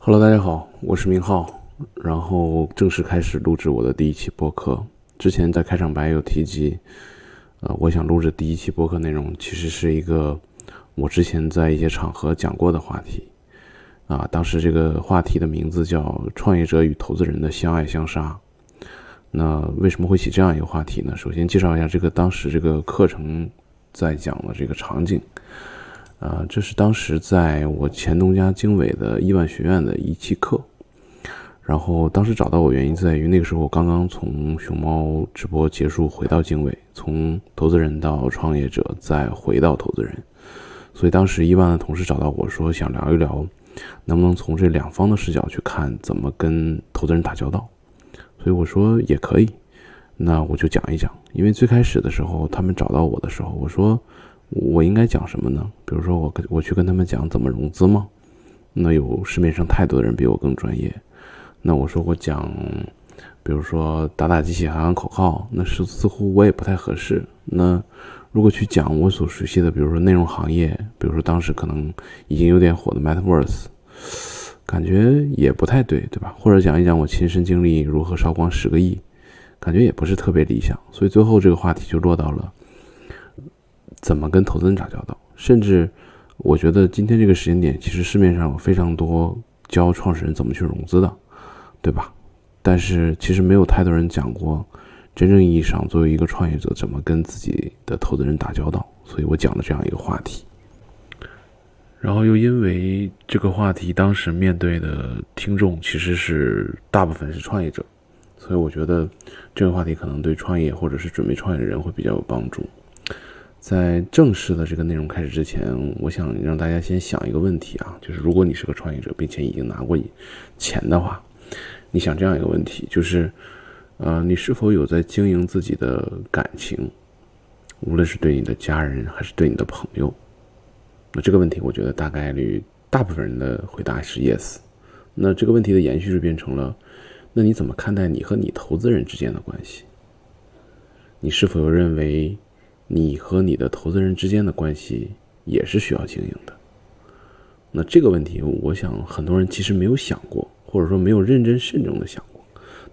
Hello，大家好，我是明浩，然后正式开始录制我的第一期播客。之前在开场白有提及，呃，我想录制第一期播客内容，其实是一个我之前在一些场合讲过的话题。啊，当时这个话题的名字叫《创业者与投资人的相爱相杀》。那为什么会起这样一个话题呢？首先介绍一下这个当时这个课程在讲的这个场景。啊，这是当时在我前东家经纬的亿万学院的一期课，然后当时找到我原因在于那个时候我刚刚从熊猫直播结束回到经纬，从投资人到创业者再回到投资人，所以当时亿万的同事找到我说想聊一聊，能不能从这两方的视角去看怎么跟投资人打交道，所以我说也可以，那我就讲一讲，因为最开始的时候他们找到我的时候，我说。我应该讲什么呢？比如说，我跟我去跟他们讲怎么融资吗？那有市面上太多的人比我更专业。那我说我讲，比如说打打机器喊喊口号，那是似乎我也不太合适。那如果去讲我所熟悉的，比如说内容行业，比如说当时可能已经有点火的 Metaverse，感觉也不太对，对吧？或者讲一讲我亲身经历如何烧光十个亿，感觉也不是特别理想。所以最后这个话题就落到了。怎么跟投资人打交道？甚至，我觉得今天这个时间点，其实市面上有非常多教创始人怎么去融资的，对吧？但是其实没有太多人讲过，真正意义上作为一个创业者怎么跟自己的投资人打交道。所以我讲了这样一个话题。然后又因为这个话题当时面对的听众其实是大部分是创业者，所以我觉得这个话题可能对创业或者是准备创业的人会比较有帮助。在正式的这个内容开始之前，我想让大家先想一个问题啊，就是如果你是个创业者，并且已经拿过钱的话，你想这样一个问题，就是，呃，你是否有在经营自己的感情，无论是对你的家人还是对你的朋友？那这个问题，我觉得大概率大部分人的回答是 yes。那这个问题的延续就变成了，那你怎么看待你和你投资人之间的关系？你是否认为？你和你的投资人之间的关系也是需要经营的。那这个问题，我想很多人其实没有想过，或者说没有认真慎重的想过。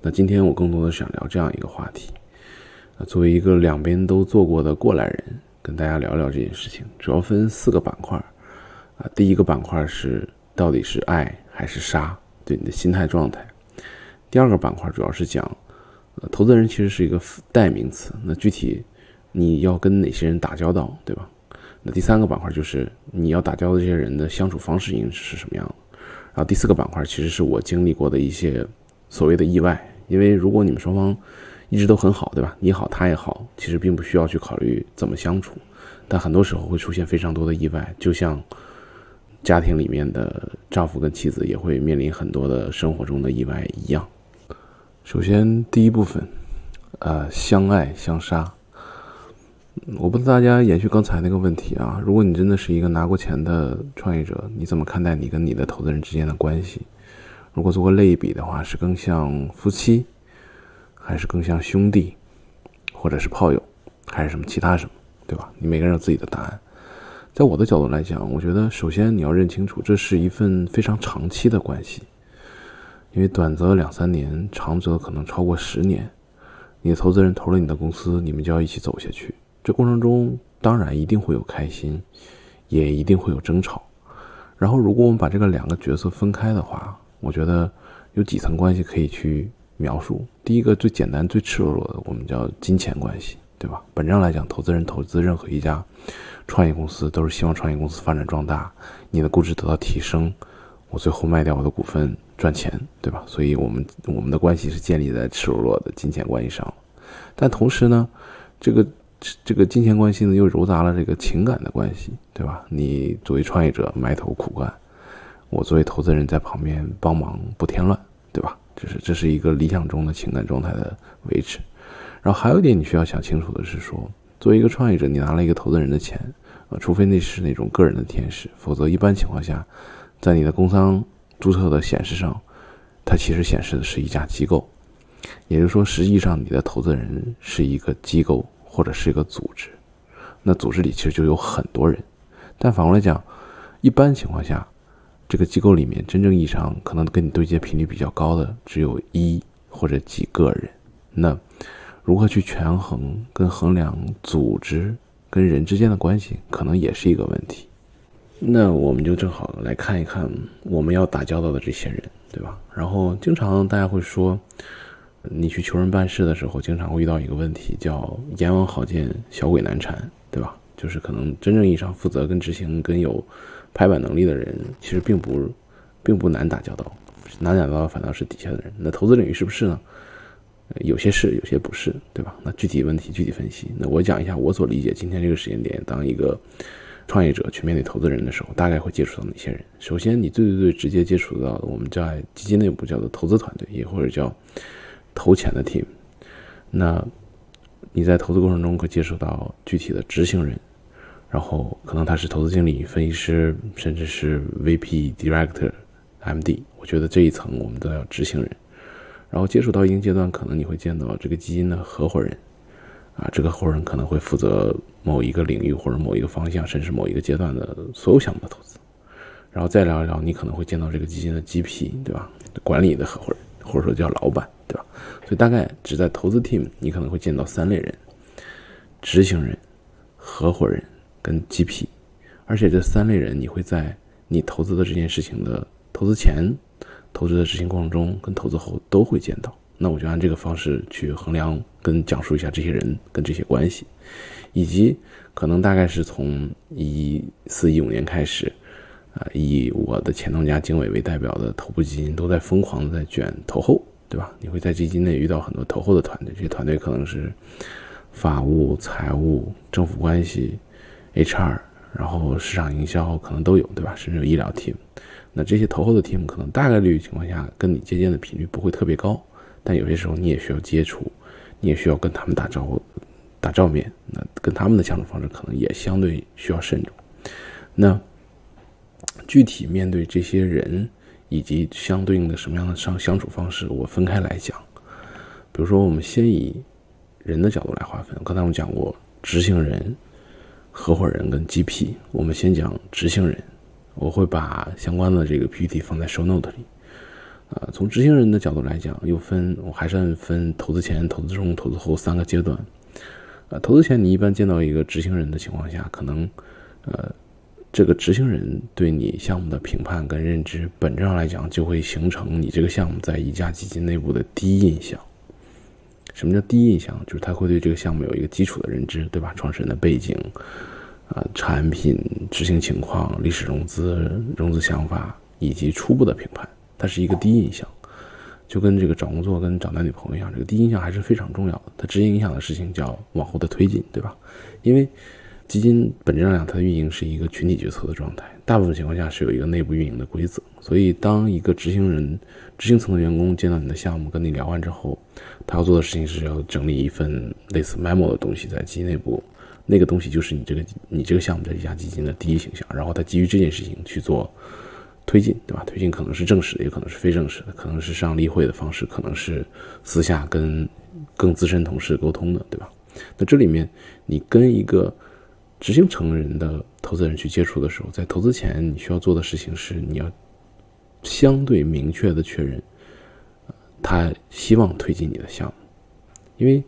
那今天我更多的想聊这样一个话题。啊，作为一个两边都做过的过来人，跟大家聊聊这件事情，主要分四个板块。啊，第一个板块是到底是爱还是杀，对你的心态状态。第二个板块主要是讲，呃，投资人其实是一个代名词。那具体。你要跟哪些人打交道，对吧？那第三个板块就是你要打交道这些人的相处方式应是什么样的。然后第四个板块其实是我经历过的一些所谓的意外，因为如果你们双方一直都很好，对吧？你好，他也好，其实并不需要去考虑怎么相处，但很多时候会出现非常多的意外，就像家庭里面的丈夫跟妻子也会面临很多的生活中的意外一样。首先第一部分，呃，相爱相杀。我不知道大家延续刚才那个问题啊，如果你真的是一个拿过钱的创业者，你怎么看待你跟你的投资人之间的关系？如果做个类比的话，是更像夫妻，还是更像兄弟，或者是炮友，还是什么其他什么，对吧？你每个人有自己的答案。在我的角度来讲，我觉得首先你要认清楚，这是一份非常长期的关系，因为短则两三年，长则可能超过十年。你的投资人投了你的公司，你们就要一起走下去。这过程中当然一定会有开心，也一定会有争吵。然后，如果我们把这个两个角色分开的话，我觉得有几层关系可以去描述。第一个最简单、最赤裸裸的，我们叫金钱关系，对吧？本质上来讲，投资人投资任何一家创业公司，都是希望创业公司发展壮大，你的估值得到提升，我最后卖掉我的股份赚钱，对吧？所以我们我们的关系是建立在赤裸裸的金钱关系上。但同时呢，这个。这个金钱关系呢，又糅杂了这个情感的关系，对吧？你作为创业者埋头苦干，我作为投资人在旁边帮忙不添乱，对吧？这是这是一个理想中的情感状态的维持。然后还有一点你需要想清楚的是说，作为一个创业者，你拿了一个投资人的钱，呃，除非那是那种个人的天使，否则一般情况下，在你的工商注册的显示上，它其实显示的是一家机构，也就是说，实际上你的投资人是一个机构。或者是一个组织，那组织里其实就有很多人，但反过来讲，一般情况下，这个机构里面真正意义上可能跟你对接频率比较高的只有一或者几个人。那如何去权衡跟衡量组织跟人之间的关系，可能也是一个问题。那我们就正好来看一看我们要打交道的这些人，对吧？然后经常大家会说，你去求人办事的时候，经常会遇到一个问题，叫阎王好见，小鬼难缠，对吧？就是可能真正意义上负责跟执行跟有拍板能力的人，其实并不并不难打交道，难打交道反倒是底下的人。那投资领域是不是呢？有些是，有些不是，对吧？那具体问题具体分析。那我讲一下我所理解今天这个时间点，当一个。创业者去面对投资人的时候，大概会接触到哪些人？首先，你最最最直接接触到的，我们在基金内部叫做投资团队，也或者叫投钱的 team。那你在投资过程中会接触到具体的执行人，然后可能他是投资经理、分析师，甚至是 VP、Director、MD。我觉得这一层我们都要执行人。然后接触到一定阶段，可能你会见到这个基金的合伙人。啊，这个合伙人可能会负责某一个领域或者某一个方向，甚至某一个阶段的所有项目的投资。然后再聊一聊，你可能会见到这个基金的 GP，对吧？管理的合伙人，或者说叫老板，对吧？所以大概只在投资 team，你可能会见到三类人：执行人、合伙人跟 GP。而且这三类人，你会在你投资的这件事情的投资前、投资的执行过程中跟投资后都会见到。那我就按这个方式去衡量跟讲述一下这些人跟这些关系，以及可能大概是从一四一五年开始，啊，以我的前东家经纬为代表的头部基金都在疯狂的在卷投后，对吧？你会在基金内遇到很多投后的团队，这些团队可能是法务、财务、政府关系、HR，然后市场营销可能都有，对吧？甚至有医疗 team。那这些投后的 team 可能大概率情况下跟你接见的频率不会特别高。但有些时候你也需要接触，你也需要跟他们打招呼、打照面。那跟他们的相处方式可能也相对需要慎重。那具体面对这些人以及相对应的什么样的相相处方式，我分开来讲。比如说，我们先以人的角度来划分。刚才我们讲过执行人、合伙人跟 GP。我们先讲执行人，我会把相关的这个 PPT 放在 Show Note 里。啊，从执行人的角度来讲，又分，我还是按分投资前、投资中、投资后三个阶段。啊，投资前你一般见到一个执行人的情况下，可能，呃，这个执行人对你项目的评判跟认知，本质上来讲就会形成你这个项目在一家基金内部的第一印象。什么叫第一印象？就是他会对这个项目有一个基础的认知，对吧？创始人的背景，啊，产品执行情况、历史融资、融资想法以及初步的评判。它是一个第一印象，就跟这个找工作跟找男女朋友一样，这个第一印象还是非常重要的。它直接影响的事情叫往后的推进，对吧？因为基金本质上讲，它的运营是一个群体决策的状态，大部分情况下是有一个内部运营的规则。所以，当一个执行人、执行层的员工见到你的项目，跟你聊完之后，他要做的事情是要整理一份类似 memo 的东西在基金内部，那个东西就是你这个你这个项目的一家基金的第一形象，然后他基于这件事情去做。推进，对吧？推进可能是正式的，也可能是非正式的，可能是上例会的方式，可能是私下跟更资深同事沟通的，对吧？那这里面你跟一个执行层人的投资人去接触的时候，在投资前你需要做的事情是，你要相对明确的确认，他希望推进你的项目，因为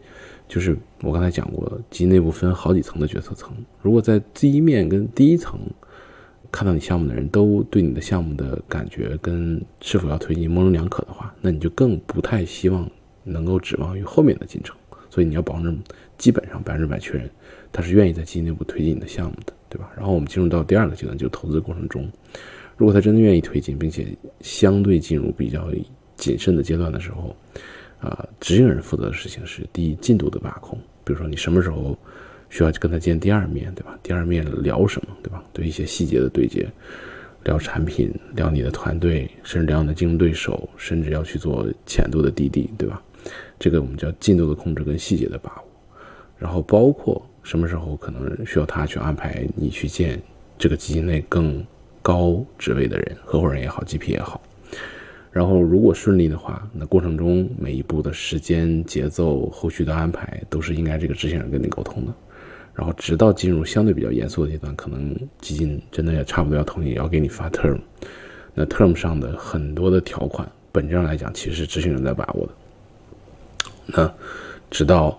就是我刚才讲过，基金内部分好几层的决策层，如果在第一面跟第一层。看到你项目的人都对你的项目的感觉跟是否要推进模棱两可的话，那你就更不太希望能够指望于后面的进程。所以你要保证基本上百分之百确认他是愿意在基金内部推进你的项目的，对吧？然后我们进入到第二个阶段，就是投资过程中，如果他真的愿意推进，并且相对进入比较谨慎的阶段的时候，啊，执行人负责的事情是第一进度的把控，比如说你什么时候。需要跟他见第二面对吧？第二面聊什么，对吧？对一些细节的对接，聊产品，聊你的团队，甚至聊你的竞争对手，甚至要去做浅度的滴滴，对吧？这个我们叫进度的控制跟细节的把握。然后包括什么时候可能需要他去安排你去见这个基金内更高职位的人，合伙人也好，GP 也好。然后如果顺利的话，那过程中每一步的时间节奏、后续的安排都是应该这个执行人跟你沟通的。然后直到进入相对比较严肃的阶段，可能基金真的也差不多要投你，要给你发 term，那 term 上的很多的条款，本质上来讲，其实是执行人在把握的。那直到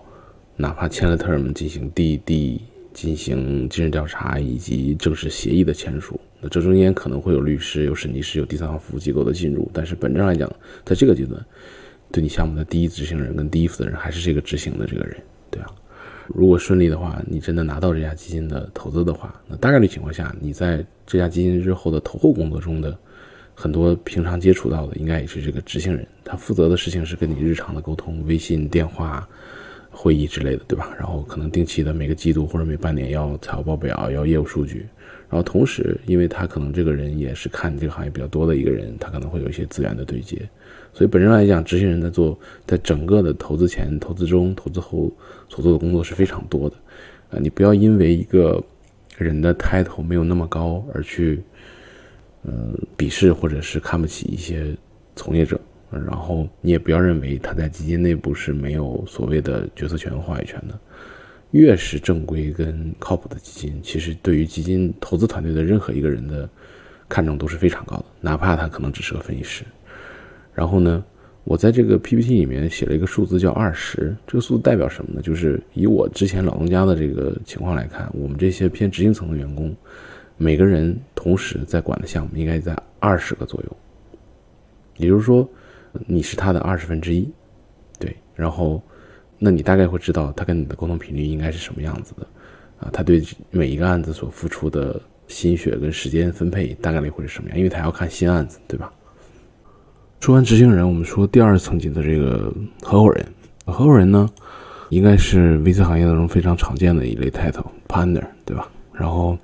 哪怕签了 term 进行 DD 进行尽职调查以及正式协议的签署，那这中间可能会有律师、有审计师、有第三方服务机构的进入，但是本质上来讲，在这个阶段，对你项目的第一执行人跟第一负责人还是这个执行的这个人，对啊。如果顺利的话，你真的拿到这家基金的投资的话，那大概率情况下，你在这家基金日后的投后工作中的很多平常接触到的，应该也是这个执行人，他负责的事情是跟你日常的沟通，微信、电话。会议之类的，对吧？然后可能定期的每个季度或者每半年要财务报表，要业务数据。然后同时，因为他可能这个人也是看这个行业比较多的一个人，他可能会有一些资源的对接。所以本身来讲，执行人在做在整个的投资前、投资中、投资后所做的工作是非常多的。啊，你不要因为一个人的 title 没有那么高而去，呃，鄙视或者是看不起一些从业者。然后你也不要认为他在基金内部是没有所谓的决策权和话语权的。越是正规跟靠谱的基金，其实对于基金投资团队的任何一个人的看重都是非常高的，哪怕他可能只是个分析师。然后呢，我在这个 PPT 里面写了一个数字叫二十，这个数字代表什么呢？就是以我之前老东家的这个情况来看，我们这些偏执行层的员工，每个人同时在管的项目应该在二十个左右，也就是说。你是他的二十分之一，对，然后，那你大概会知道他跟你的沟通频率应该是什么样子的，啊，他对每一个案子所付出的心血跟时间分配大概率会是什么样？因为他要看新案子，对吧？说完执行人，我们说第二层级的这个合伙人，合伙人呢，应该是 VC 行业当中非常常见的一类 title，partner，对吧？然后。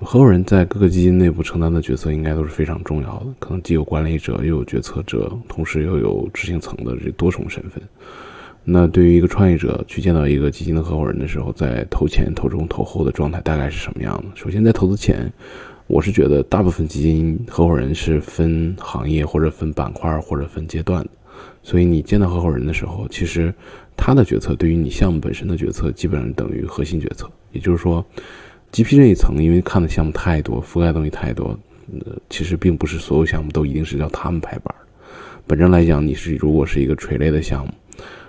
合伙人在各个基金内部承担的角色应该都是非常重要的，可能既有管理者，又有决策者，同时又有执行层的这多重身份。那对于一个创业者去见到一个基金的合伙人的时候，在投前、投中、投后的状态大概是什么样的？首先，在投资前，我是觉得大部分基金合伙人是分行业或者分板块或者分阶段的，所以你见到合伙人的时候，其实他的决策对于你项目本身的决策基本上等于核心决策，也就是说。GP 这一层，因为看的项目太多，覆盖东西太多，呃，其实并不是所有项目都一定是叫他们拍板。本身来讲，你是如果是一个垂类的项目，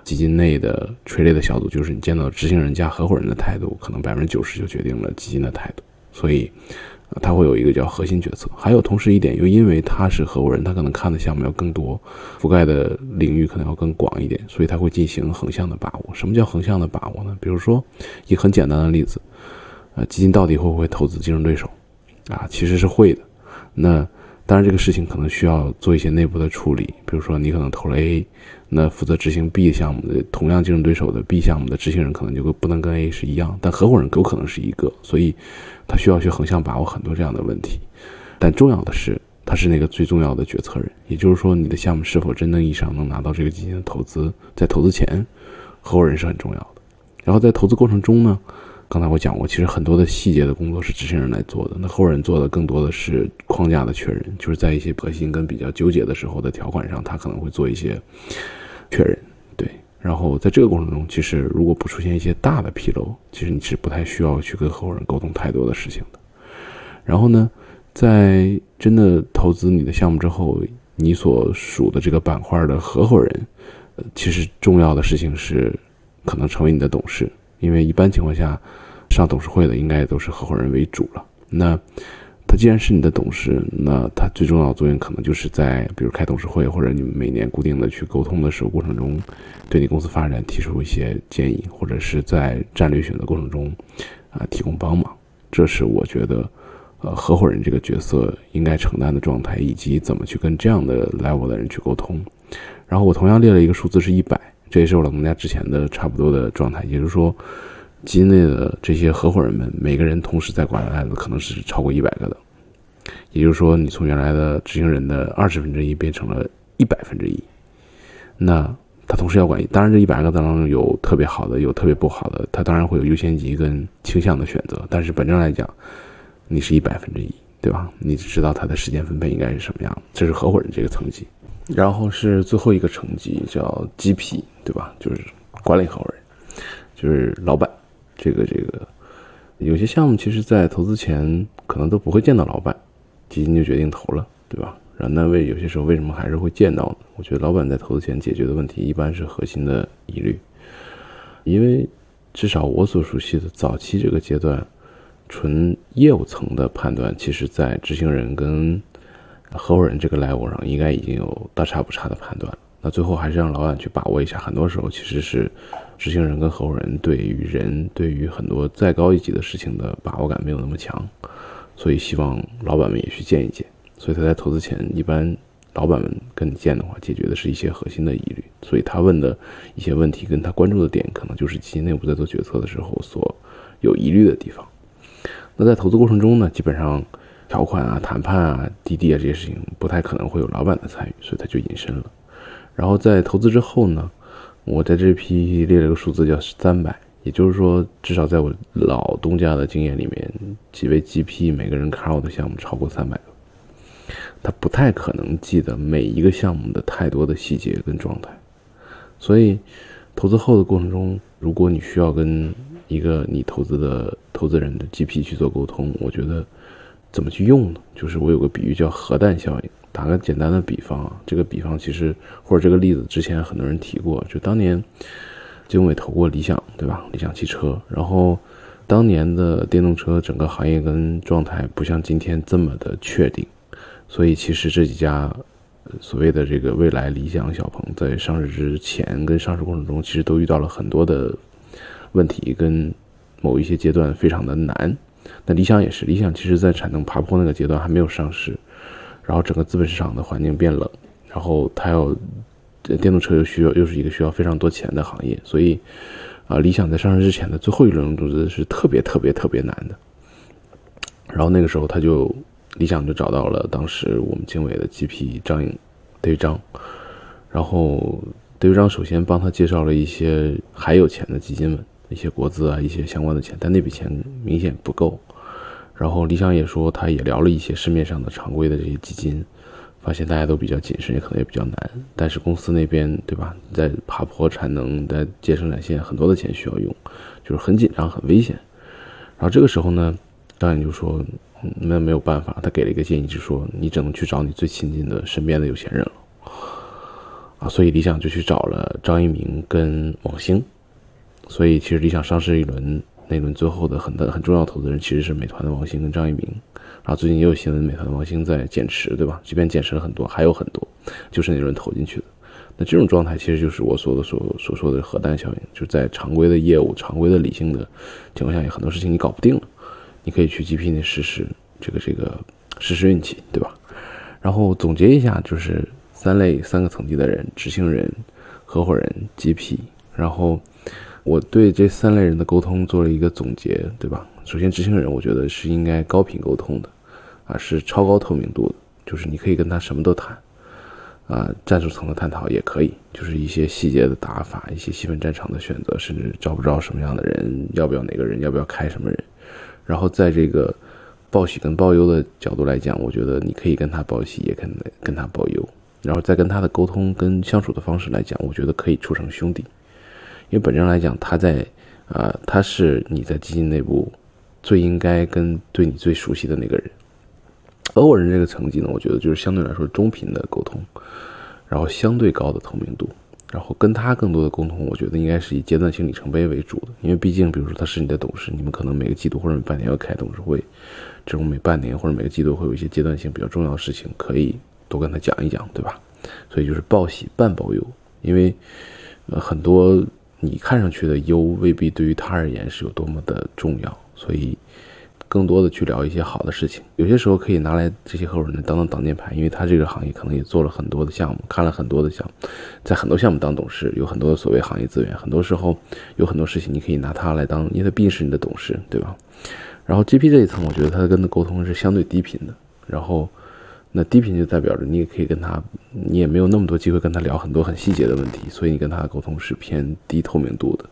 基金内的垂类的小组，就是你见到执行人加合伙人的态度，可能百分之九十就决定了基金的态度。所以，他会有一个叫核心决策。还有同时一点，又因为他是合伙人，他可能看的项目要更多，覆盖的领域可能要更广一点，所以他会进行横向的把握。什么叫横向的把握呢？比如说，一个很简单的例子。呃基金到底会不会投资竞争对手？啊，其实是会的。那当然，这个事情可能需要做一些内部的处理。比如说，你可能投了 A，那负责执行 B 项目的同样竞争对手的 B 项目的执行人可能就不能跟 A 是一样，但合伙人有可能是一个，所以他需要去横向把握很多这样的问题。但重要的是，他是那个最重要的决策人，也就是说，你的项目是否真正意义上能拿到这个基金的投资，在投资前，合伙人是很重要的。然后在投资过程中呢？刚才我讲过，其实很多的细节的工作是执行人来做的，那后人做的更多的是框架的确认，就是在一些核心跟比较纠结的时候的条款上，他可能会做一些确认。对，然后在这个过程中，其实如果不出现一些大的纰漏，其实你是不太需要去跟合伙人沟通太多的事情的。然后呢，在真的投资你的项目之后，你所属的这个板块的合伙人，其实重要的事情是可能成为你的董事。因为一般情况下，上董事会的应该都是合伙人为主了。那他既然是你的董事，那他最重要的作用可能就是在比如开董事会或者你们每年固定的去沟通的时候过程中，对你公司发展提出一些建议，或者是在战略选择过程中啊提供帮忙。这是我觉得，呃，合伙人这个角色应该承担的状态，以及怎么去跟这样的 level 的人去沟通。然后我同样列了一个数字是一百。这也是我老东家之前的差不多的状态，也就是说，基金内的这些合伙人们，每个人同时在管的案子可能是超过一百个的。也就是说，你从原来的执行人的二十分之一变成了一百分之一，那他同时要管，当然这一百个当中有特别好的，有特别不好的，他当然会有优先级跟倾向的选择。但是本质来讲，你是一百分之一，对吧？你知道他的时间分配应该是什么样，这是合伙人这个层级。然后是最后一个层级叫 GP，对吧？就是管理合伙人，就是老板。这个这个，有些项目其实，在投资前可能都不会见到老板，基金就决定投了。对吧？然后那为有些时候为什么还是会见到呢？我觉得老板在投资前解决的问题一般是核心的疑虑，因为至少我所熟悉的早期这个阶段，纯业务层的判断，其实在执行人跟合伙人这个 level 上，应该已经有大差不差的判断了。那最后还是让老板去把握一下，很多时候其实是执行人跟合伙人对于人，对于很多再高一级的事情的把握感没有那么强，所以希望老板们也去见一见。所以他在投资前，一般老板们跟你见的话，解决的是一些核心的疑虑。所以他问的一些问题，跟他关注的点，可能就是基金内部在做决策的时候所有疑虑的地方。那在投资过程中呢，基本上条款啊、谈判啊、滴滴啊这些事情，不太可能会有老板的参与，所以他就隐身了。然后在投资之后呢，我在这批列了个数字叫三百，也就是说，至少在我老东家的经验里面，几位 GP 每个人看我的项目超过三百个。他不太可能记得每一个项目的太多的细节跟状态，所以投资后的过程中，如果你需要跟一个你投资的投资人的 GP 去做沟通，我觉得怎么去用呢？就是我有个比喻叫核弹效应。打个简单的比方啊，这个比方其实或者这个例子之前很多人提过，就当年经纬投过理想，对吧？理想汽车，然后当年的电动车整个行业跟状态不像今天这么的确定。所以，其实这几家所谓的这个未来、理想、小鹏，在上市之前跟上市过程中，其实都遇到了很多的问题，跟某一些阶段非常的难。那理想也是，理想其实在产能爬坡那个阶段还没有上市，然后整个资本市场的环境变冷，然后它要电动车又需要又是一个需要非常多钱的行业，所以啊，理想在上市之前的最后一轮融资是特别特别特别难的。然后那个时候他就。理想就找到了当时我们经纬的 GP 张颖对张，然后对张首先帮他介绍了一些还有钱的基金们，一些国资啊，一些相关的钱，但那笔钱明显不够。然后理想也说，他也聊了一些市面上的常规的这些基金，发现大家都比较谨慎，也可能也比较难。但是公司那边对吧，在爬坡产能，在接生产线，很多的钱需要用，就是很紧张，很危险。然后这个时候呢，张颖就说。那没有办法，他给了一个建议，就是说你只能去找你最亲近的身边的有钱人了，啊，所以理想就去找了张一鸣跟王兴，所以其实理想上市一轮那轮最后的很大很重要投资人其实是美团的王兴跟张一鸣，然后最近也有新闻，美团的王兴在减持，对吧？即便减持了很多，还有很多就是那轮投进去的，那这种状态其实就是我所的所所说的核弹效应，就是在常规的业务、常规的理性的情况下，有很多事情你搞不定了。你可以去 GP 那试试这个这个试试运气，对吧？然后总结一下，就是三类三个层级的人：执行人、合伙人、GP。然后我对这三类人的沟通做了一个总结，对吧？首先，执行人我觉得是应该高频沟通的，啊，是超高透明度的，就是你可以跟他什么都谈，啊，战术层的探讨也可以，就是一些细节的打法，一些细分战场的选择，甚至招不招什么样的人，要不要哪个人，要不要开什么人。然后在这个报喜跟报忧的角度来讲，我觉得你可以跟他报喜，也可以跟他报忧。然后再跟他的沟通跟相处的方式来讲，我觉得可以处成兄弟。因为本质上来讲，他在啊，他是你在基金内部最应该跟对你最熟悉的那个人。合伙人这个层级呢，我觉得就是相对来说中频的沟通，然后相对高的透明度。然后跟他更多的沟通，我觉得应该是以阶段性里程碑为主的，因为毕竟，比如说他是你的董事，你们可能每个季度或者每半年要开董事会，这种每半年或者每个季度会有一些阶段性比较重要的事情，可以多跟他讲一讲，对吧？所以就是报喜半报忧，因为呃很多你看上去的优未必对于他而言是有多么的重要，所以。更多的去聊一些好的事情，有些时候可以拿来这些合伙人当当挡箭牌，因为他这个行业可能也做了很多的项目，看了很多的项目，在很多项目当董事，有很多的所谓行业资源，很多时候有很多事情你可以拿他来当，因为他毕竟是你的董事，对吧？然后 GP 这一层，我觉得他跟的沟通是相对低频的，然后那低频就代表着你也可以跟他，你也没有那么多机会跟他聊很多很细节的问题，所以你跟他的沟通是偏低透明度的。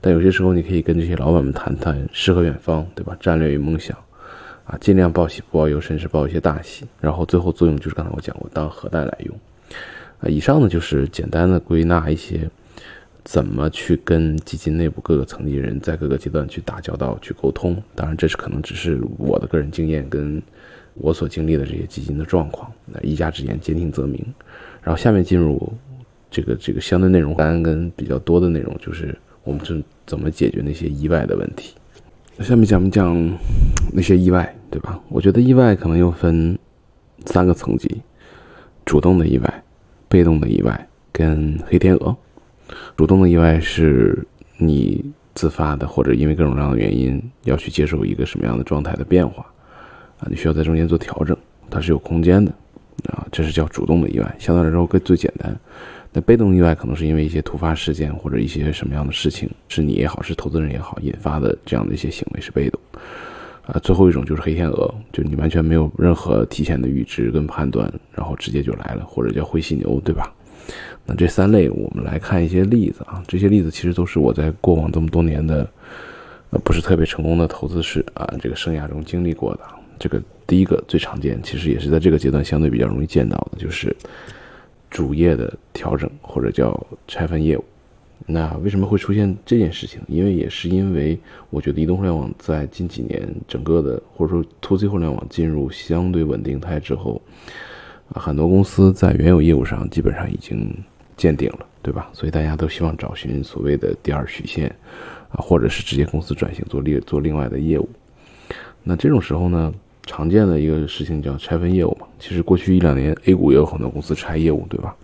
但有些时候，你可以跟这些老板们谈谈诗和远方，对吧？战略与梦想，啊，尽量报喜不报忧，甚至报一些大喜。然后最后作用就是刚才我讲过，当核弹来用。啊，以上呢就是简单的归纳一些怎么去跟基金内部各个层级人在各个阶段去打交道、去沟通。当然，这是可能只是我的个人经验跟我所经历的这些基金的状况。那一家之言，兼听则明。然后下面进入这个这个相对内容单跟比较多的内容，就是我们是怎么解决那些意外的问题。下面讲不讲那些意外，对吧？我觉得意外可能又分三个层级：主动的意外、被动的意外跟黑天鹅。主动的意外是你自发的，或者因为各种各样的原因要去接受一个什么样的状态的变化啊，你需要在中间做调整，它是有空间的啊，这是叫主动的意外，相对来说更最简单。那被动意外可能是因为一些突发事件或者一些什么样的事情，是你也好，是投资人也好引发的这样的一些行为是被动啊。最后一种就是黑天鹅，就你完全没有任何提前的预知跟判断，然后直接就来了，或者叫灰犀牛，对吧？那这三类，我们来看一些例子啊。这些例子其实都是我在过往这么多年的，呃，不是特别成功的投资史啊，这个生涯中经历过的。这个第一个最常见，其实也是在这个阶段相对比较容易见到的，就是主业的调整或者叫拆分业务。那为什么会出现这件事情？因为也是因为我觉得移动互联网在近几年整个的或者说 to C 互联网进入相对稳定态之后。啊，很多公司在原有业务上基本上已经见顶了，对吧？所以大家都希望找寻所谓的第二曲线，啊，或者是直接公司转型做另做另外的业务。那这种时候呢，常见的一个事情叫拆分业务嘛。其实过去一两年 A 股也有很多公司拆业务，对吧？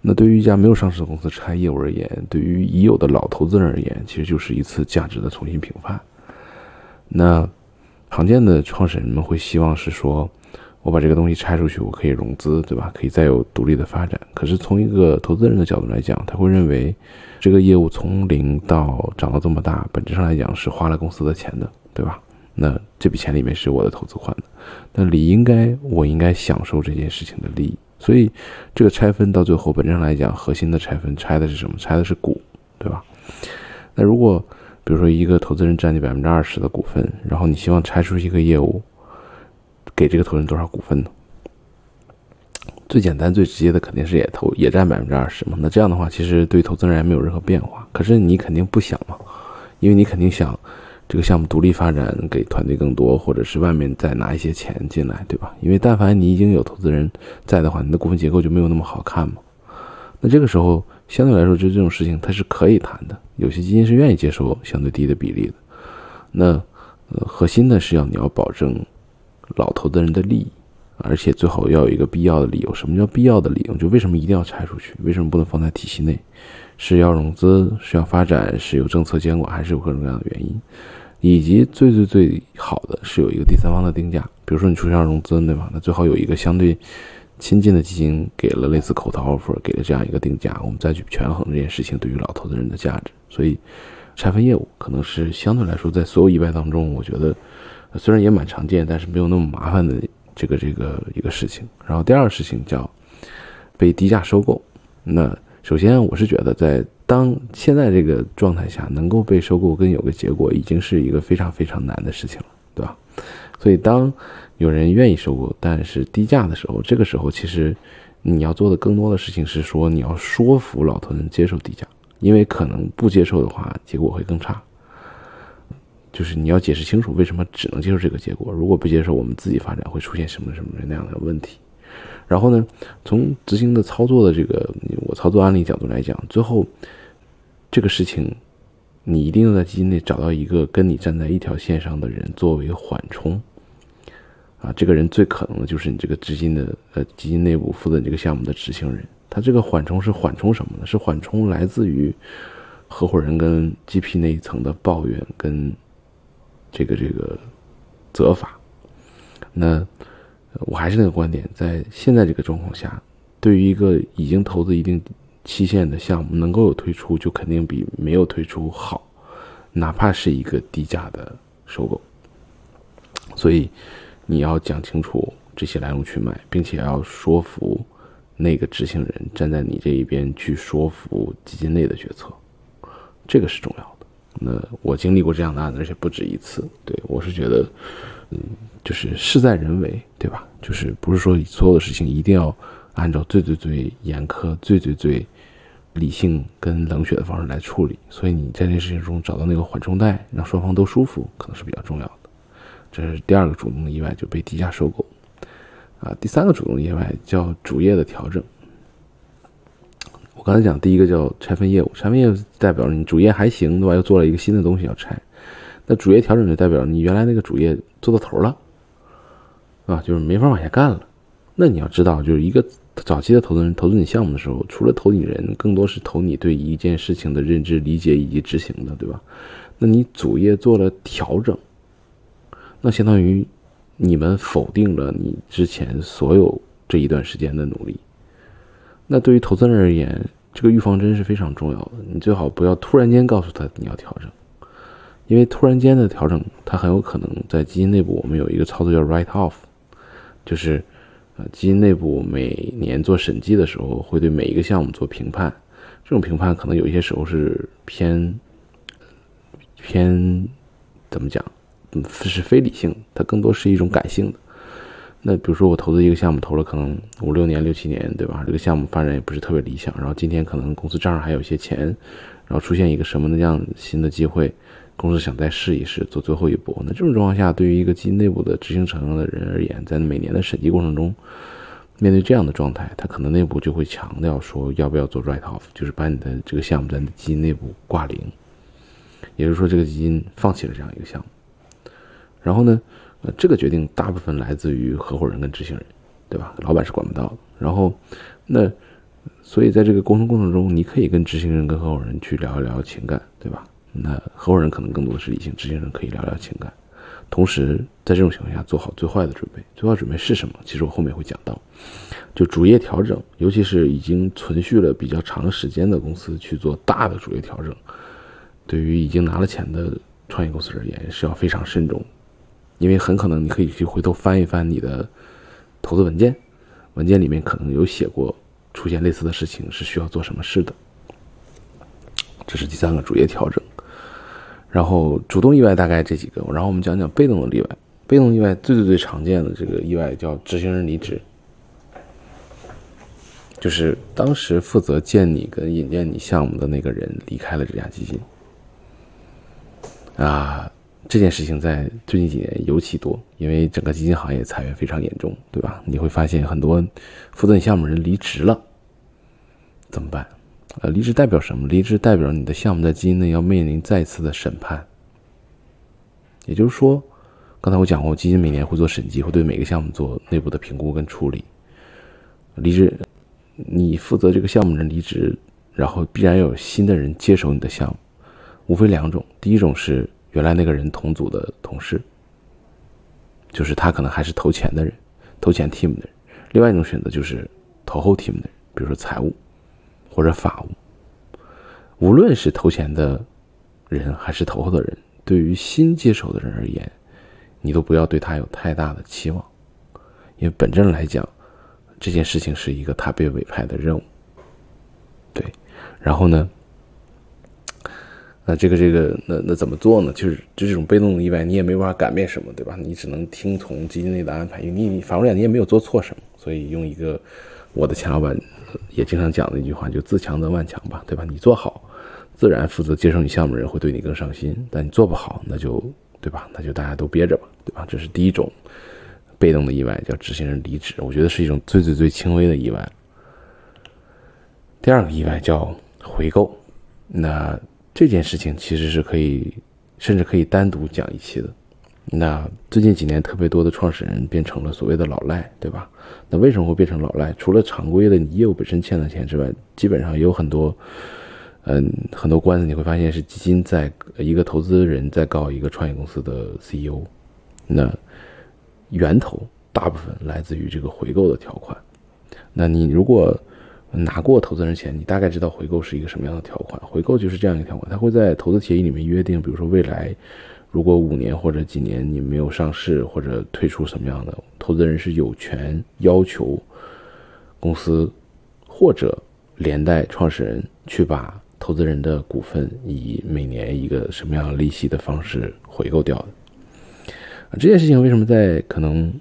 那对于一家没有上市的公司拆业务而言，对于已有的老投资人而言，其实就是一次价值的重新评判。那常见的创始人们会希望是说。我把这个东西拆出去，我可以融资，对吧？可以再有独立的发展。可是从一个投资人的角度来讲，他会认为这个业务从零到长到这么大，本质上来讲是花了公司的钱的，对吧？那这笔钱里面是我的投资款的，那理应该我应该享受这件事情的利益。所以这个拆分到最后，本质上来讲，核心的拆分拆的是什么？拆的是股，对吧？那如果比如说一个投资人占你百分之二十的股份，然后你希望拆出一个业务。给这个投资人多少股份呢？最简单、最直接的肯定是也投也占百分之二十嘛。那这样的话，其实对投资人也没有任何变化。可是你肯定不想嘛，因为你肯定想这个项目独立发展，给团队更多，或者是外面再拿一些钱进来，对吧？因为但凡你已经有投资人在的话，你的股份结构就没有那么好看嘛。那这个时候相对来说，就这种事情它是可以谈的，有些基金是愿意接受相对低的比例的。那呃，核心的是要你要保证。老投资人的利益，而且最好要有一个必要的理由。什么叫必要的理由？就为什么一定要拆出去？为什么不能放在体系内？是要融资？是要发展？是有政策监管？还是有各种各样的原因？以及最最最好的是有一个第三方的定价。比如说你出现要融资，对吧？那最好有一个相对亲近的基金给了类似口头 offer，给了这样一个定价，我们再去权衡这件事情对于老投资人的价值。所以拆分业务可能是相对来说在所有意外当中，我觉得。虽然也蛮常见，但是没有那么麻烦的这个这个一个事情。然后第二个事情叫被低价收购。那首先我是觉得，在当现在这个状态下，能够被收购跟有个结果，已经是一个非常非常难的事情了，对吧？所以当有人愿意收购，但是低价的时候，这个时候其实你要做的更多的事情是说，你要说服老头能接受低价，因为可能不接受的话，结果会更差。就是你要解释清楚为什么只能接受这个结果，如果不接受，我们自己发展会出现什么什么那样的问题。然后呢，从执行的操作的这个我操作案例角度来讲，最后这个事情，你一定要在基金内找到一个跟你站在一条线上的人作为缓冲。啊，这个人最可能的就是你这个基金的呃基金内部负责这个项目的执行人。他这个缓冲是缓冲什么呢？是缓冲来自于合伙人跟 GP 那一层的抱怨跟。这个这个责罚，那我还是那个观点，在现在这个状况下，对于一个已经投资一定期限的项目，能够有推出，就肯定比没有推出好，哪怕是一个低价的收购。所以你要讲清楚这些来龙去脉，并且要说服那个执行人站在你这一边去说服基金内的决策，这个是重要的。那我经历过这样的案子，而且不止一次。对我是觉得，嗯，就是事在人为，对吧？就是不是说所有的事情一定要按照最最最严苛、最最最理性跟冷血的方式来处理。所以你在这事情中找到那个缓冲带，让双方都舒服，可能是比较重要的。这是第二个主动的意外，就被低价收购。啊，第三个主动意外叫主业的调整。我刚才讲第一个叫拆分业务，拆分业务代表你主业还行，对吧？又做了一个新的东西要拆。那主业调整就代表你原来那个主业做到头了，啊，就是没法往下干了。那你要知道，就是一个早期的投资人投资你项目的时候，除了投你人，更多是投你对一件事情的认知、理解以及执行的，对吧？那你主业做了调整，那相当于你们否定了你之前所有这一段时间的努力。那对于投资人而言，这个预防针是非常重要的。你最好不要突然间告诉他你要调整，因为突然间的调整，它很有可能在基金内部我们有一个操作叫 write off，就是呃基金内部每年做审计的时候会对每一个项目做评判，这种评判可能有一些时候是偏偏怎么讲，嗯是非理性，它更多是一种感性的。那比如说我投资一个项目，投了可能五六年、六七年，对吧？这个项目发展也不是特别理想，然后今天可能公司账上还有一些钱，然后出现一个什么那样新的机会，公司想再试一试，做最后一波。那这种状况下，对于一个基金内部的执行层的人而言，在每年的审计过程中，面对这样的状态，他可能内部就会强调说，要不要做 write off，就是把你的这个项目在基金内部挂零，也就是说，这个基金放弃了这样一个项目。然后呢？呃，这个决定大部分来自于合伙人跟执行人，对吧？老板是管不到的。然后，那所以在这个沟通过程中，你可以跟执行人跟合伙人去聊一聊情感，对吧？那合伙人可能更多的是理性，执行人可以聊聊情感。同时，在这种情况下，做好最坏的准备。最坏准备是什么？其实我后面会讲到。就主业调整，尤其是已经存续了比较长时间的公司去做大的主业调整，对于已经拿了钱的创业公司而言，是要非常慎重。因为很可能你可以去回头翻一翻你的投资文件，文件里面可能有写过出现类似的事情是需要做什么事的。这是第三个主业调整，然后主动意外大概这几个，然后我们讲讲被动的例外。被动意外最最最常见的这个意外叫执行人离职，就是当时负责建你跟引荐你项目的那个人离开了这家基金，啊。这件事情在最近几年尤其多，因为整个基金行业裁员非常严重，对吧？你会发现很多负责你项目人离职了，怎么办？呃，离职代表什么？离职代表你的项目在基金内要面临再次的审判。也就是说，刚才我讲过，基金每年会做审计，会对每个项目做内部的评估跟处理。离职，你负责这个项目人离职，然后必然有新的人接手你的项目，无非两种，第一种是。原来那个人同组的同事，就是他可能还是投钱的人，投钱 team 的人。另外一种选择就是投后 team 的人，比如说财务或者法务。无论是投钱的人还是投后的人，对于新接手的人而言，你都不要对他有太大的期望，因为本质来讲，这件事情是一个他被委派的任务。对，然后呢？那这个这个那那怎么做呢？就是就这种被动的意外，你也没办法改变什么，对吧？你只能听从基金内的安排，因为你反过来你也没有做错什么，所以用一个我的钱老板也经常讲的一句话，就自强则万强吧，对吧？你做好，自然负责接受你项目的人会对你更上心；但你做不好，那就对吧？那就大家都憋着吧，对吧？这是第一种被动的意外，叫执行人离职，我觉得是一种最最最轻微的意外。第二个意外叫回购，那。这件事情其实是可以，甚至可以单独讲一期的。那最近几年特别多的创始人变成了所谓的老赖，对吧？那为什么会变成老赖？除了常规的你业务本身欠的钱之外，基本上有很多，嗯，很多官司你会发现是基金在一个投资人在告一个创业公司的 CEO，那源头大部分来自于这个回购的条款。那你如果拿过投资人钱，你大概知道回购是一个什么样的条款。回购就是这样一个条款，它会在投资协议里面约定，比如说未来如果五年或者几年你没有上市或者退出什么样的，投资人是有权要求公司或者连带创始人去把投资人的股份以每年一个什么样的利息的方式回购掉的。这件事情为什么在可能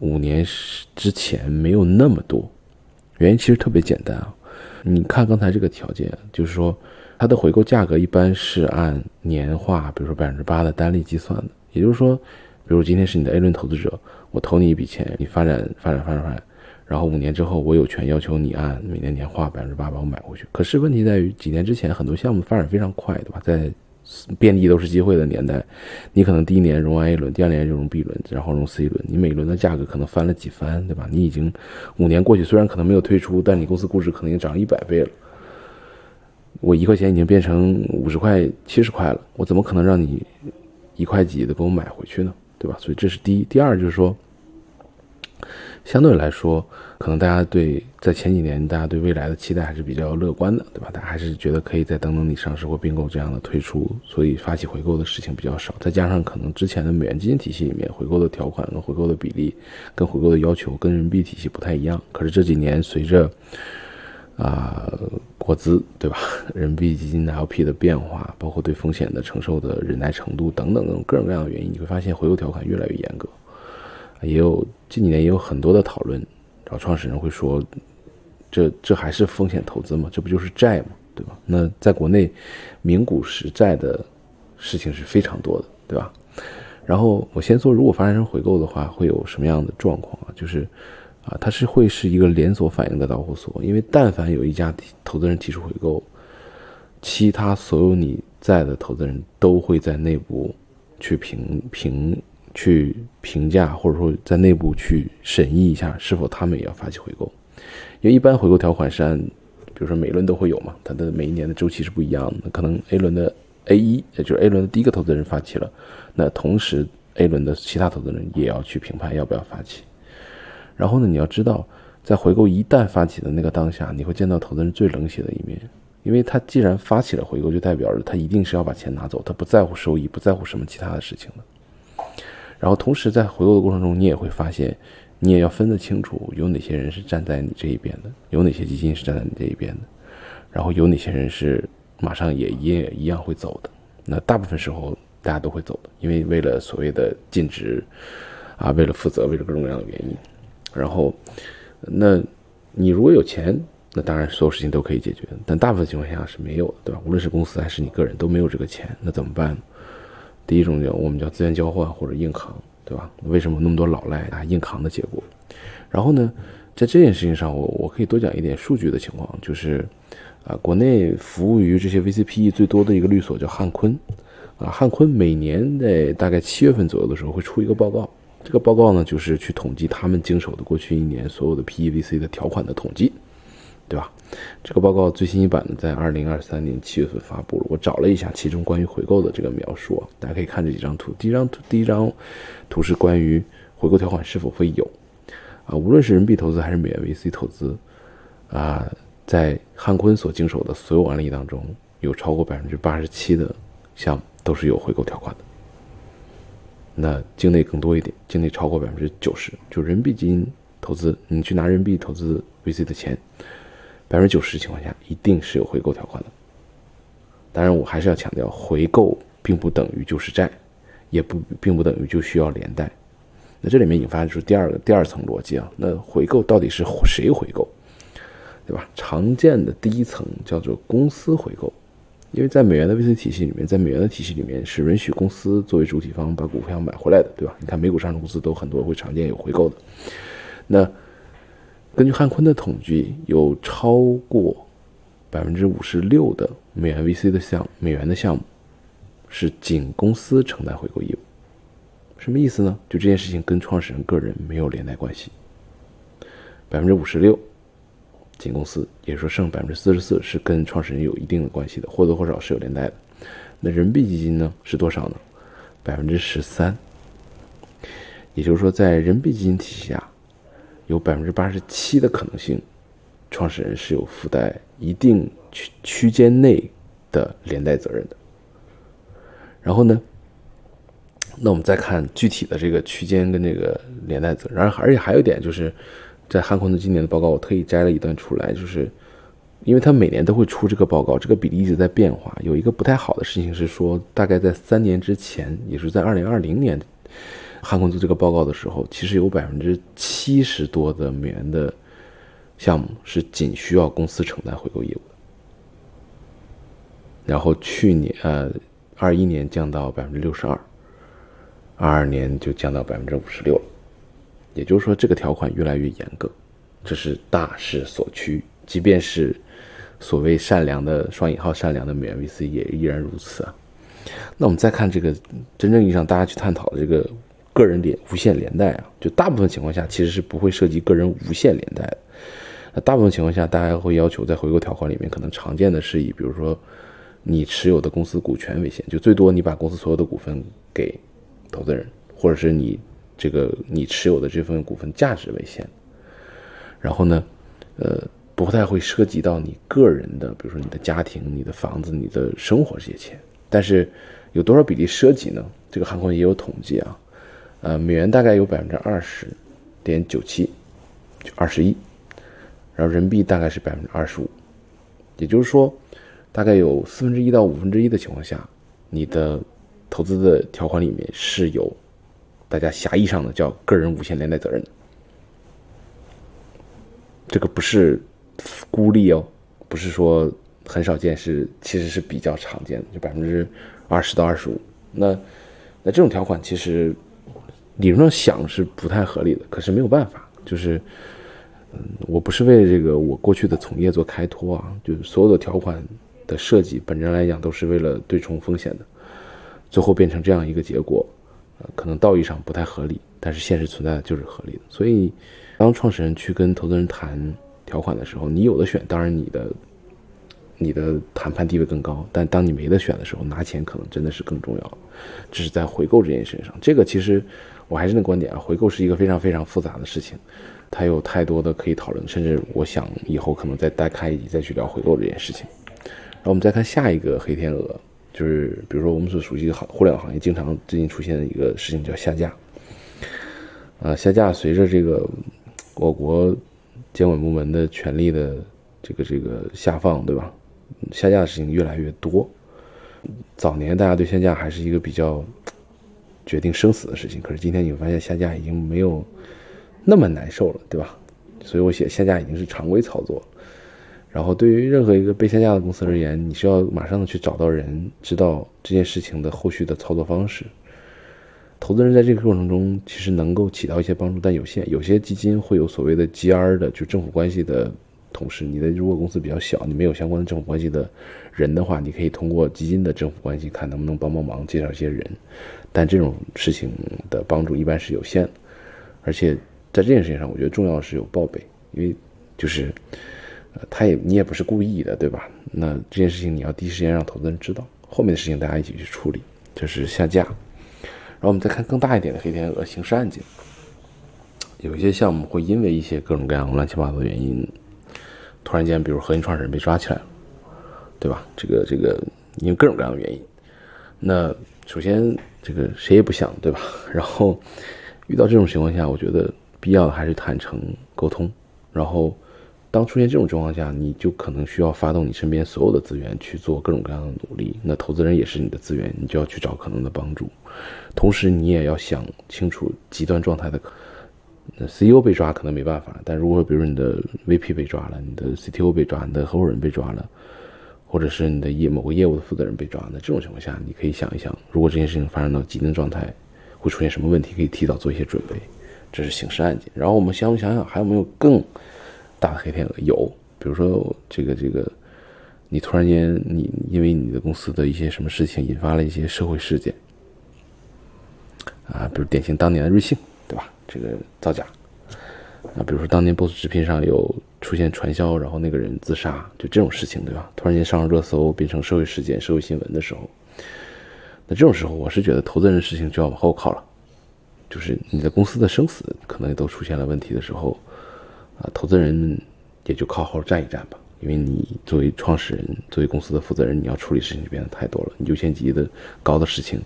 五年之前没有那么多？原因其实特别简单啊，你看刚才这个条件，就是说它的回购价格一般是按年化，比如说百分之八的单利计算的。也就是说，比如今天是你的 A 轮投资者，我投你一笔钱，你发展发展发展发展，然后五年之后，我有权要求你按每年年化百分之八把我买回去。可是问题在于，几年之前很多项目发展非常快，对吧？在遍地都是机会的年代，你可能第一年融完 A 轮，第二年就融 B 轮，然后融 C 轮，你每轮的价格可能翻了几番，对吧？你已经五年过去，虽然可能没有退出，但你公司估值可能已经涨了一百倍了。我一块钱已经变成五十块、七十块了，我怎么可能让你一块几的给我买回去呢？对吧？所以这是第一。第二就是说。相对来说，可能大家对在前几年，大家对未来的期待还是比较乐观的，对吧？大家还是觉得可以在等等你上市或并购这样的推出，所以发起回购的事情比较少。再加上可能之前的美元基金体系里面回购的条款跟回购的比例，跟回购的要求跟人民币体系不太一样。可是这几年随着啊国资对吧，人民币基金的 LP 的变化，包括对风险的承受的忍耐程度等等各种各样的原因，你会发现回购条款越来越严格。也有近几年也有很多的讨论，然后创始人会说，这这还是风险投资吗？这不就是债吗？对吧？那在国内，名股实债的事情是非常多的，对吧？然后我先说，如果发生回购的话，会有什么样的状况啊？就是，啊，它是会是一个连锁反应的导火索，因为但凡有一家投资人提出回购，其他所有你在的投资人都会在内部去评评。去评价，或者说在内部去审议一下，是否他们也要发起回购。因为一般回购条款是按，比如说每轮都会有嘛，它的每一年的周期是不一样的。可能 A 轮的 A 一，也就是 A 轮的第一个投资人发起了，那同时 A 轮的其他投资人也要去评判要不要发起。然后呢，你要知道，在回购一旦发起的那个当下，你会见到投资人最冷血的一面，因为他既然发起了回购，就代表着他一定是要把钱拿走，他不在乎收益，不在乎什么其他的事情的。然后同时在回购的过程中，你也会发现，你也要分得清楚有哪些人是站在你这一边的，有哪些基金是站在你这一边的，然后有哪些人是马上也也一样会走的。那大部分时候大家都会走的，因为为了所谓的尽职，啊，为了负责，为了各种各样的原因。然后，那你如果有钱，那当然所有事情都可以解决，但大部分情况下是没有的，对吧？无论是公司还是你个人都没有这个钱，那怎么办？第一种叫我们叫资源交换或者硬扛，对吧？为什么那么多老赖啊？硬扛的结果。然后呢，在这件事情上，我我可以多讲一点数据的情况，就是啊，国内服务于这些 VCPE 最多的一个律所叫汉坤，啊，汉坤每年在大概七月份左右的时候会出一个报告，这个报告呢就是去统计他们经手的过去一年所有的 PEVC 的条款的统计。对吧？这个报告最新一版的在二零二三年七月份发布了。我找了一下其中关于回购的这个描述，大家可以看这几张图。第一张图，第一张图是关于回购条款是否会有啊？无论是人民币投资还是美元 VC 投资啊，在汉坤所经手的所有案例当中，有超过百分之八十七的项目都是有回购条款的。那境内更多一点，境内超过百分之九十，就人民币基金投资，你去拿人民币投资 VC 的钱。百分之九十情况下，一定是有回购条款的。当然，我还是要强调，回购并不等于就是债，也不并不等于就需要连带。那这里面引发的是第二个第二层逻辑啊。那回购到底是谁回购，对吧？常见的第一层叫做公司回购，因为在美元的 VC 体系里面，在美元的体系里面是允许公司作为主体方把股票买回来的，对吧？你看美股上市公司都很多会常见有回购的。那根据汉坤的统计，有超过百分之五十六的美元 VC 的项美元的项目是仅公司承担回购义务。什么意思呢？就这件事情跟创始人个人没有连带关系。百分之五十六仅公司，也就是说剩百分之四十四是跟创始人有一定的关系的，或多或少是有连带的。那人民币基金呢是多少呢？百分之十三。也就是说，在人民币基金体系下。有百分之八十七的可能性，创始人是有附带一定区区间内的连带责任的。然后呢，那我们再看具体的这个区间跟这个连带责任。然后，而且还有一点就是，在汉坤的今年的报告，我特意摘了一段出来，就是因为他每年都会出这个报告，这个比例一直在变化。有一个不太好的事情是说，大概在三年之前，也是在二零二零年。汉坤做这个报告的时候，其实有百分之七十多的美元的项目是仅需要公司承担回购义务的。然后去年呃二一年降到百分之六十二，二二年就降到百分之五十六了。也就是说，这个条款越来越严格，这是大势所趋。即便是所谓善良的双引号善良的美元 VC 也依然如此啊。那我们再看这个真正意义上大家去探讨的这个个人连无限连带啊，就大部分情况下其实是不会涉及个人无限连带的。那大部分情况下，大家会要求在回购条款里面，可能常见的是以比如说你持有的公司股权为限，就最多你把公司所有的股份给投资人，或者是你这个你持有的这份股份价值为限。然后呢，呃。不太会涉及到你个人的，比如说你的家庭、你的房子、你的生活这些钱，但是有多少比例涉及呢？这个韩国也有统计啊，呃，美元大概有百分之二十点九七，就二十一，然后人民币大概是百分之二十五，也就是说，大概有四分之一到五分之一的情况下，你的投资的条款里面是有大家狭义上的叫个人无限连带责任的，这个不是。孤立哦，不是说很少见，是其实是比较常见的，就百分之二十到二十五。那那这种条款其实理论上想是不太合理的，可是没有办法，就是嗯，我不是为这个我过去的从业做开脱啊，就是所有的条款的设计本质来讲都是为了对冲风险的，最后变成这样一个结果，呃，可能道义上不太合理，但是现实存在的就是合理的。所以当创始人去跟投资人谈。条款的时候，你有的选，当然你的你的谈判地位更高。但当你没得选的时候，拿钱可能真的是更重要。这是在回购这件事上，这个其实我还是那观点啊，回购是一个非常非常复杂的事情，它有太多的可以讨论，甚至我想以后可能再再开一集再去聊回购这件事情。然后我们再看下一个黑天鹅，就是比如说我们所熟悉的行互联网行业经常最近出现的一个事情叫下架。啊，下架随着这个我国。监管部门的权力的这个这个下放，对吧？下架的事情越来越多。早年大家对下架还是一个比较决定生死的事情，可是今天你会发现下架已经没有那么难受了，对吧？所以我写下架已经是常规操作。然后对于任何一个被下架的公司而言，你需要马上去找到人，知道这件事情的后续的操作方式。投资人在这个过程中其实能够起到一些帮助，但有限。有些基金会有所谓的 GR 的，就政府关系的同事。你的如果公司比较小，你没有相关的政府关系的人的话，你可以通过基金的政府关系看能不能帮帮忙，介绍一些人。但这种事情的帮助一般是有限的。而且在这件事情上，我觉得重要是有报备，因为就是，呃，他也你也不是故意的，对吧？那这件事情你要第一时间让投资人知道，后面的事情大家一起去处理，就是下架。然后我们再看更大一点的黑天鹅刑事案件，有一些项目会因为一些各种各样乱七八糟的原因，突然间，比如核心创始人被抓起来了，对吧？这个这个因为各种各样的原因，那首先这个谁也不想，对吧？然后遇到这种情况下，我觉得必要的还是坦诚沟通，然后。当出现这种情况下，你就可能需要发动你身边所有的资源去做各种各样的努力。那投资人也是你的资源，你就要去找可能的帮助。同时，你也要想清楚极端状态的。那 CEO 被抓可能没办法，但如果比如你的 VP 被抓了，你的 CTO 被抓，你的合伙人被抓了，或者是你的业某个业务的负责人被抓，那这种情况下，你可以想一想，如果这件事情发生到极端状态，会出现什么问题，可以提早做一些准备。这是刑事案件。然后我们想想想，还有没有更？大的黑天鹅有，比如说这个这个，你突然间你因为你的公司的一些什么事情引发了一些社会事件，啊，比如典型当年的瑞幸，对吧？这个造假，啊，比如说当年 BOSS 直聘上有出现传销，然后那个人自杀，就这种事情，对吧？突然间上了热搜，变成社会事件、社会新闻的时候，那这种时候，我是觉得投资人事情就要往后靠了，就是你的公司的生死可能也都出现了问题的时候。啊，投资人也就靠后站一站吧，因为你作为创始人，作为公司的负责人，你要处理事情就变得太多了，你优先级的高的事情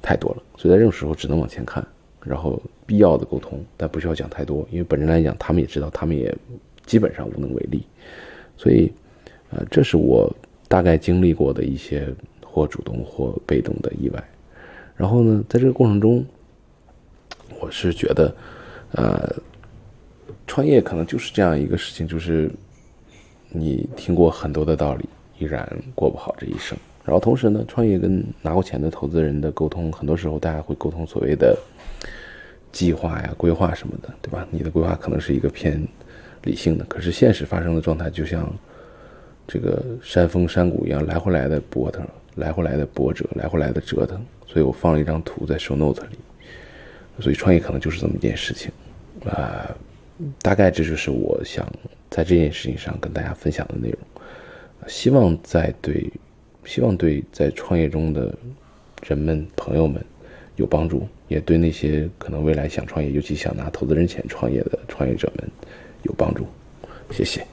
太多了，所以在这种时候只能往前看，然后必要的沟通，但不需要讲太多，因为本身来讲，他们也知道，他们也基本上无能为力，所以，呃，这是我大概经历过的一些或主动或被动的意外，然后呢，在这个过程中，我是觉得，呃。创业可能就是这样一个事情，就是你听过很多的道理，依然过不好这一生。然后同时呢，创业跟拿过钱的投资人的沟通，很多时候大家会沟通所谓的计划呀、规划什么的，对吧？你的规划可能是一个偏理性的，可是现实发生的状态就像这个山峰山谷一样，来回来的波腾，来回来的波折，来回来的折腾。所以我放了一张图在 show note 里。所以创业可能就是这么一件事情，啊，大概这就是我想在这件事情上跟大家分享的内容。希望在对，希望对在创业中的人们、朋友们有帮助，也对那些可能未来想创业，尤其想拿投资人钱创业的创业者们有帮助。谢谢。